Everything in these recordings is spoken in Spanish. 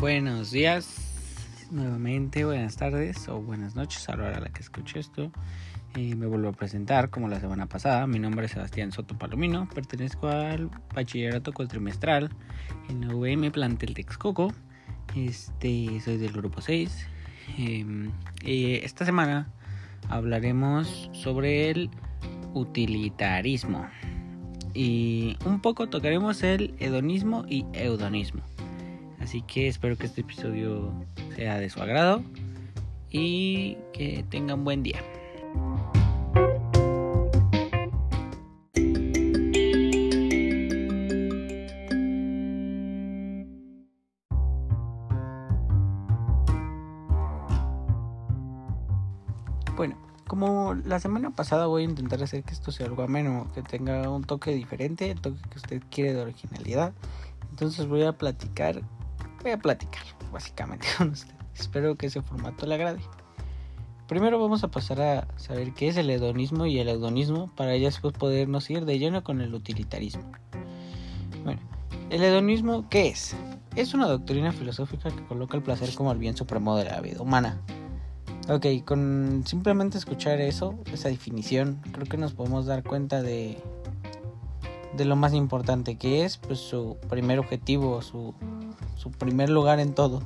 Buenos días, nuevamente, buenas tardes o buenas noches a la hora a la que escucho esto. Eh, me vuelvo a presentar como la semana pasada. Mi nombre es Sebastián Soto Palomino, pertenezco al bachillerato cuatrimestral en la UVM Plantel Texcoco. Este, soy del grupo 6. Em, eh, esta semana hablaremos sobre el utilitarismo y un poco tocaremos el hedonismo y eudonismo. Así que espero que este episodio sea de su agrado y que tengan buen día. Bueno, como la semana pasada voy a intentar hacer que esto sea algo ameno, que tenga un toque diferente, el toque que usted quiere de originalidad. Entonces voy a platicar voy a platicar básicamente con ustedes. Espero que ese formato le agrade. Primero vamos a pasar a saber qué es el hedonismo y el eudonismo para ya después podernos ir de lleno con el utilitarismo. Bueno, el hedonismo, ¿qué es? Es una doctrina filosófica que coloca el placer como el bien supremo de la vida humana. Ok, con simplemente escuchar eso, esa definición, creo que nos podemos dar cuenta de, de lo más importante que es, pues su primer objetivo, su su primer lugar en todo,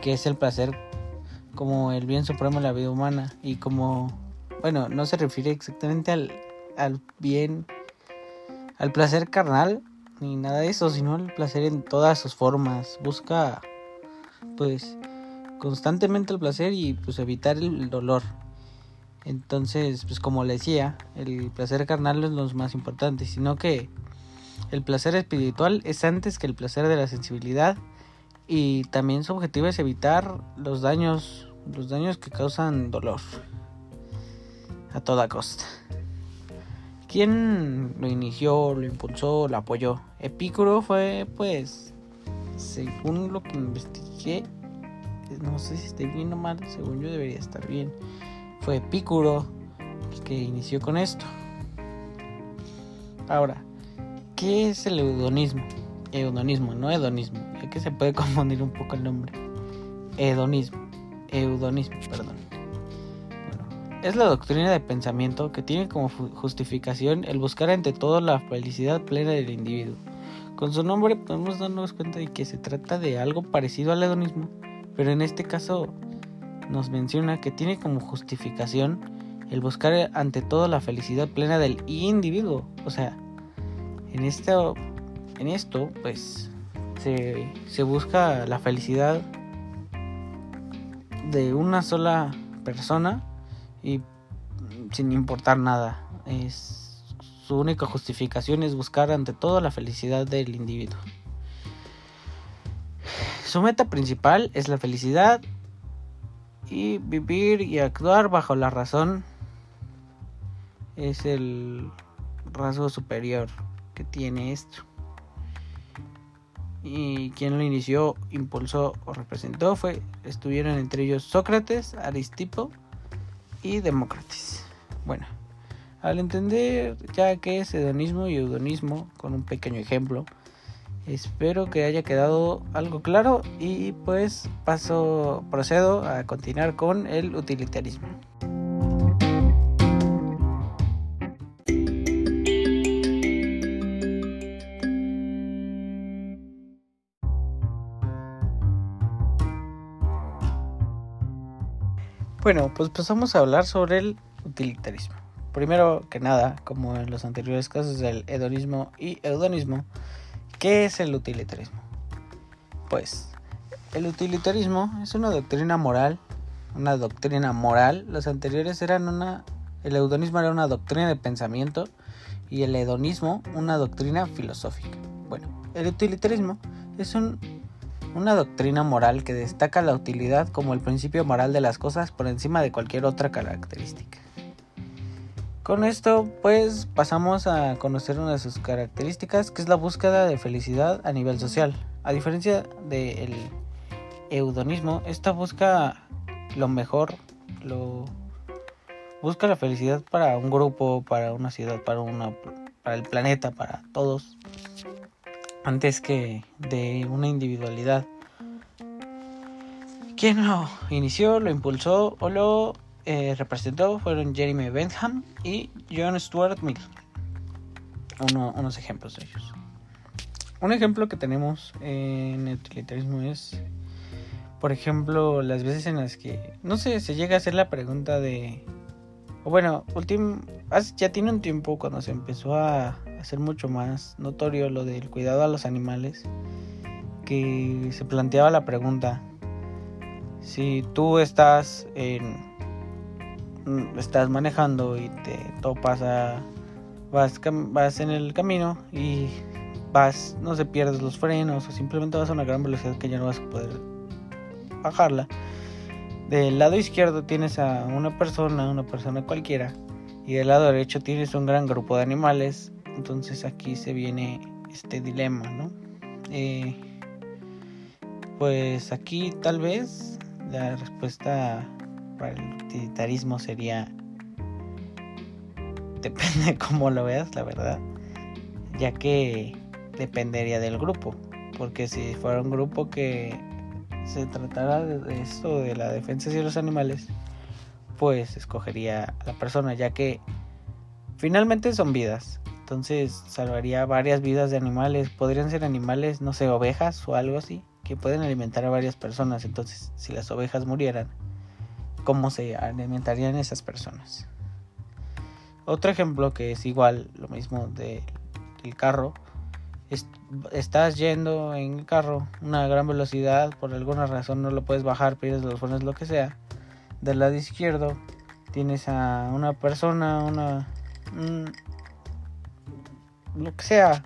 que es el placer como el bien supremo de la vida humana y como, bueno, no se refiere exactamente al, al bien, al placer carnal, ni nada de eso, sino al placer en todas sus formas. Busca, pues, constantemente el placer y pues evitar el dolor. Entonces, pues como le decía, el placer carnal no es lo más importante, sino que el placer espiritual es antes que el placer de la sensibilidad y también su objetivo es evitar los daños, los daños que causan dolor a toda costa. ¿Quién lo inició, lo impulsó, lo apoyó? Epicuro fue, pues, según lo que investigué, no sé si estoy bien o mal, según yo debería estar bien. Fue Epicuro el que inició con esto. Ahora, ¿Qué es el eudonismo? Eudonismo, no hedonismo. Es que se puede confundir un poco el nombre. Hedonismo. Eudonismo, perdón. Bueno, es la doctrina de pensamiento que tiene como justificación el buscar ante todo la felicidad plena del individuo. Con su nombre podemos darnos cuenta de que se trata de algo parecido al hedonismo, pero en este caso nos menciona que tiene como justificación el buscar ante todo la felicidad plena del individuo, o sea, en esto, en esto pues se, busca la felicidad de una sola persona y sin importar nada. Su única justificación es buscar ante todo la felicidad del individuo. Su meta principal es la felicidad y vivir y actuar bajo la razón es el rasgo superior que tiene esto. Y quien lo inició, impulsó o representó fue, estuvieron entre ellos Sócrates, Aristipo y Demócrates. Bueno, al entender ya que es hedonismo y eudonismo, con un pequeño ejemplo, espero que haya quedado algo claro y pues paso, procedo a continuar con el utilitarismo. Bueno, pues pasamos a hablar sobre el utilitarismo. Primero que nada, como en los anteriores casos del hedonismo y eudonismo, ¿qué es el utilitarismo? Pues el utilitarismo es una doctrina moral, una doctrina moral. Los anteriores eran una, el eudonismo era una doctrina de pensamiento y el hedonismo una doctrina filosófica. Bueno, el utilitarismo es un una doctrina moral que destaca la utilidad como el principio moral de las cosas por encima de cualquier otra característica. Con esto pues pasamos a conocer una de sus características que es la búsqueda de felicidad a nivel social. A diferencia del eudonismo, esta busca lo mejor, lo busca la felicidad para un grupo, para una ciudad, para una para el planeta, para todos antes que de una individualidad. Quien lo inició, lo impulsó o lo eh, representó fueron Jeremy Bentham y John Stuart Mill. unos ejemplos de ellos. Un ejemplo que tenemos en el utilitarismo es, por ejemplo, las veces en las que, no sé, se llega a hacer la pregunta de, o bueno, ya tiene un tiempo cuando se empezó a hacer mucho más notorio lo del cuidado a los animales, que se planteaba la pregunta, si tú estás en estás manejando y te topas a vas vas en el camino y vas no se pierdes los frenos o simplemente vas a una gran velocidad que ya no vas a poder bajarla del lado izquierdo tienes a una persona una persona cualquiera y del lado derecho tienes un gran grupo de animales entonces aquí se viene este dilema no eh, pues aquí tal vez la respuesta para el utilitarismo sería depende de cómo lo veas, la verdad, ya que dependería del grupo, porque si fuera un grupo que se tratara de esto de la defensa de los animales, pues escogería a la persona, ya que finalmente son vidas. Entonces salvaría varias vidas de animales. Podrían ser animales, no sé, ovejas o algo así que pueden alimentar a varias personas. Entonces, si las ovejas murieran, ¿cómo se alimentarían esas personas? Otro ejemplo que es igual, lo mismo del carro. estás yendo en el carro una gran velocidad, por alguna razón no lo puedes bajar, pierdes los frenos, lo que sea. Del lado izquierdo tienes a una persona, una... lo que sea,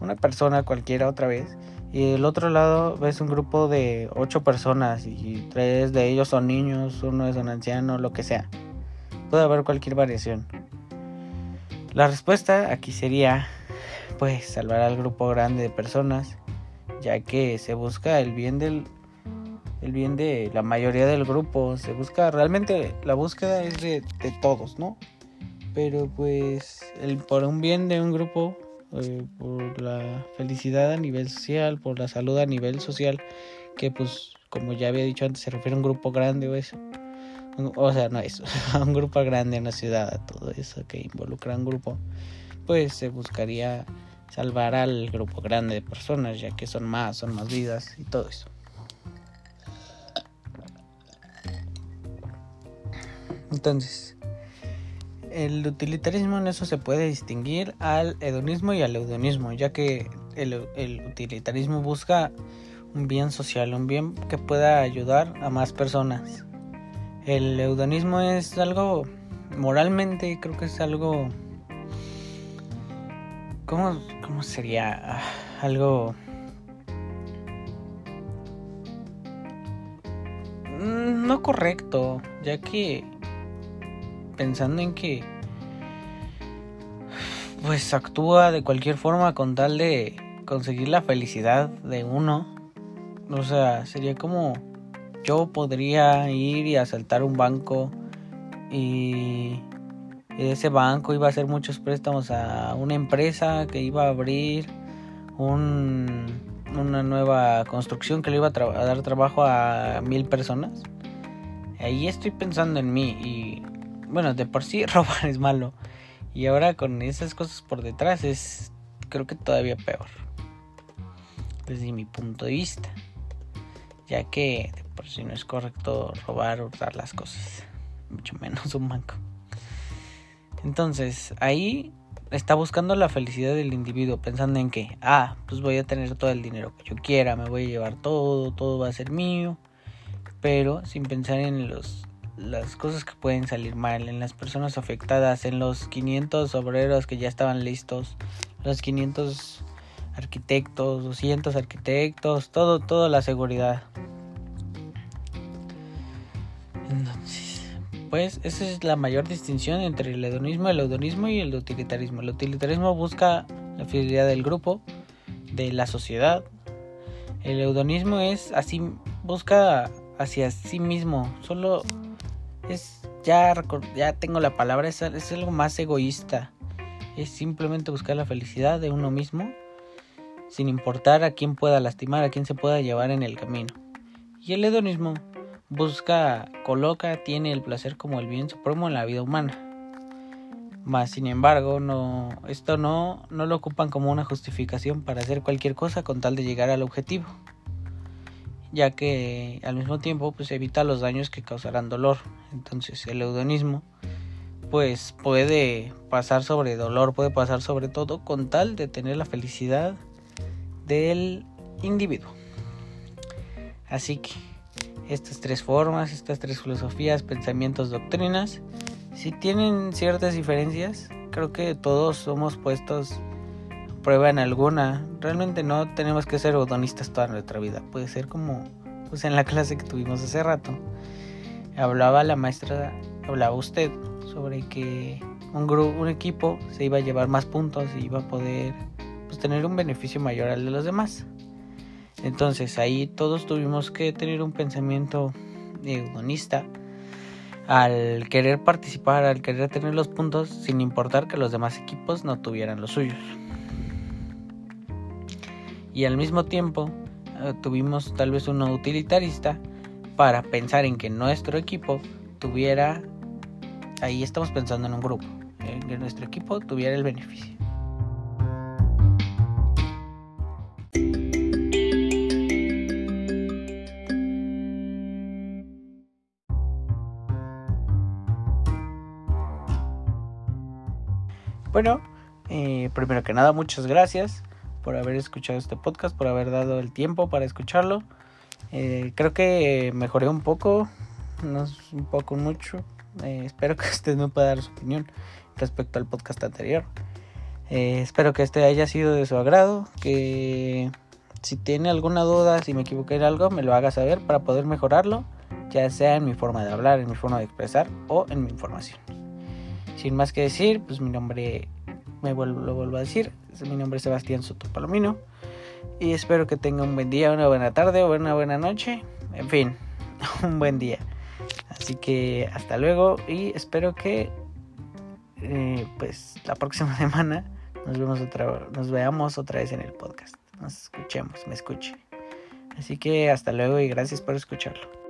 una persona cualquiera otra vez y del otro lado ves un grupo de ocho personas y tres de ellos son niños, uno es un anciano, lo que sea. Puede haber cualquier variación. La respuesta aquí sería pues salvar al grupo grande de personas, ya que se busca el bien del el bien de la mayoría del grupo, se busca realmente la búsqueda es de, de todos, ¿no? Pero pues el por un bien de un grupo eh, por la felicidad a nivel social, por la salud a nivel social, que pues como ya había dicho antes se refiere a un grupo grande o eso. O sea, no eso, a un grupo grande, en una ciudad, todo eso que involucra a un grupo, pues se buscaría salvar al grupo grande de personas, ya que son más, son más vidas y todo eso. Entonces, el utilitarismo en eso se puede distinguir al hedonismo y al eudonismo, ya que el, utilitarismo busca un bien social, un bien que pueda ayudar a más personas. El eudonismo es algo moralmente, creo que es algo... ¿Cómo, cómo sería? Algo... Mm, no correcto, ya que pensando en que pues actúa de cualquier forma con tal de conseguir la felicidad de uno. O sea, sería como yo podría ir y asaltar un banco y ese banco iba a hacer muchos préstamos a una empresa que iba a abrir un, una nueva construcción que le iba a, a dar trabajo a mil personas. Ahí estoy pensando en mí y bueno, de por sí robar es malo. Y ahora con esas cosas por detrás es, creo que todavía peor. Desde mi punto de vista. Ya que de por sí no es correcto robar o dar las cosas. Mucho menos un banco. Entonces, ahí está buscando la felicidad del individuo, pensando en que, ah, pues voy a tener todo el dinero que yo quiera, me voy a llevar todo, todo va a ser mío, pero sin pensar en los las cosas que pueden salir mal en las personas afectadas, en los 500 obreros que ya estaban listos, los 500 arquitectos, 200 arquitectos, todo, toda la seguridad. Entonces, pues esa es la mayor distinción entre el hedonismo, el hedonismo y el utilitarismo. El utilitarismo busca la fidelidad del grupo, de la sociedad. El hedonismo es así, busca hacia sí mismo, solo es ya, ya tengo la palabra, es, es algo más egoísta. Es simplemente buscar la felicidad de uno mismo sin importar a quién pueda lastimar, a quién se pueda llevar en el camino. Y el hedonismo busca, coloca, tiene el placer como el bien supremo en la vida humana. Más sin embargo, no, esto no, no lo ocupan como una justificación para hacer cualquier cosa con tal de llegar al objetivo, ya que al mismo tiempo pues evita los daños que causarán dolor. Entonces el eudonismo pues puede pasar sobre dolor, puede pasar sobre todo con tal de tener la felicidad del individuo. Así que estas tres formas, estas tres filosofías, pensamientos, doctrinas, si tienen ciertas diferencias, creo que todos somos puestos prueba en alguna. Realmente no tenemos que ser odonistas toda nuestra vida. Puede ser como pues en la clase que tuvimos hace rato. Hablaba la maestra, hablaba usted sobre que un grupo, un equipo se iba a llevar más puntos y iba a poder pues, tener un beneficio mayor al de los demás. Entonces ahí todos tuvimos que tener un pensamiento hedonista al querer participar, al querer tener los puntos sin importar que los demás equipos no tuvieran los suyos. Y al mismo tiempo eh, tuvimos tal vez uno utilitarista para pensar en que nuestro equipo tuviera, ahí estamos pensando en un grupo, en que nuestro equipo tuviera el beneficio. Bueno, eh, primero que nada, muchas gracias por haber escuchado este podcast, por haber dado el tiempo para escucharlo. Eh, creo que mejoré un poco, no es un poco mucho. Eh, espero que usted me pueda dar su opinión respecto al podcast anterior. espero que este haya sido de su agrado, que si tiene alguna duda, si me equivoqué en algo, me lo haga saber para poder mejorarlo, ya sea en mi forma de hablar, en mi forma de expresar o en mi información. Sin más que decir, pues mi nombre, me vuelvo, lo vuelvo a decir, mi nombre es Sebastián Soto Palomino. Y espero que tenga un buen día, una buena tarde o una buena noche. En fin, un buen día. Así que hasta luego y espero que eh, pues la próxima semana nos vemos otra nos veamos otra vez en el podcast. Nos escuchemos, me escuche. Así que hasta luego y gracias por escucharlo.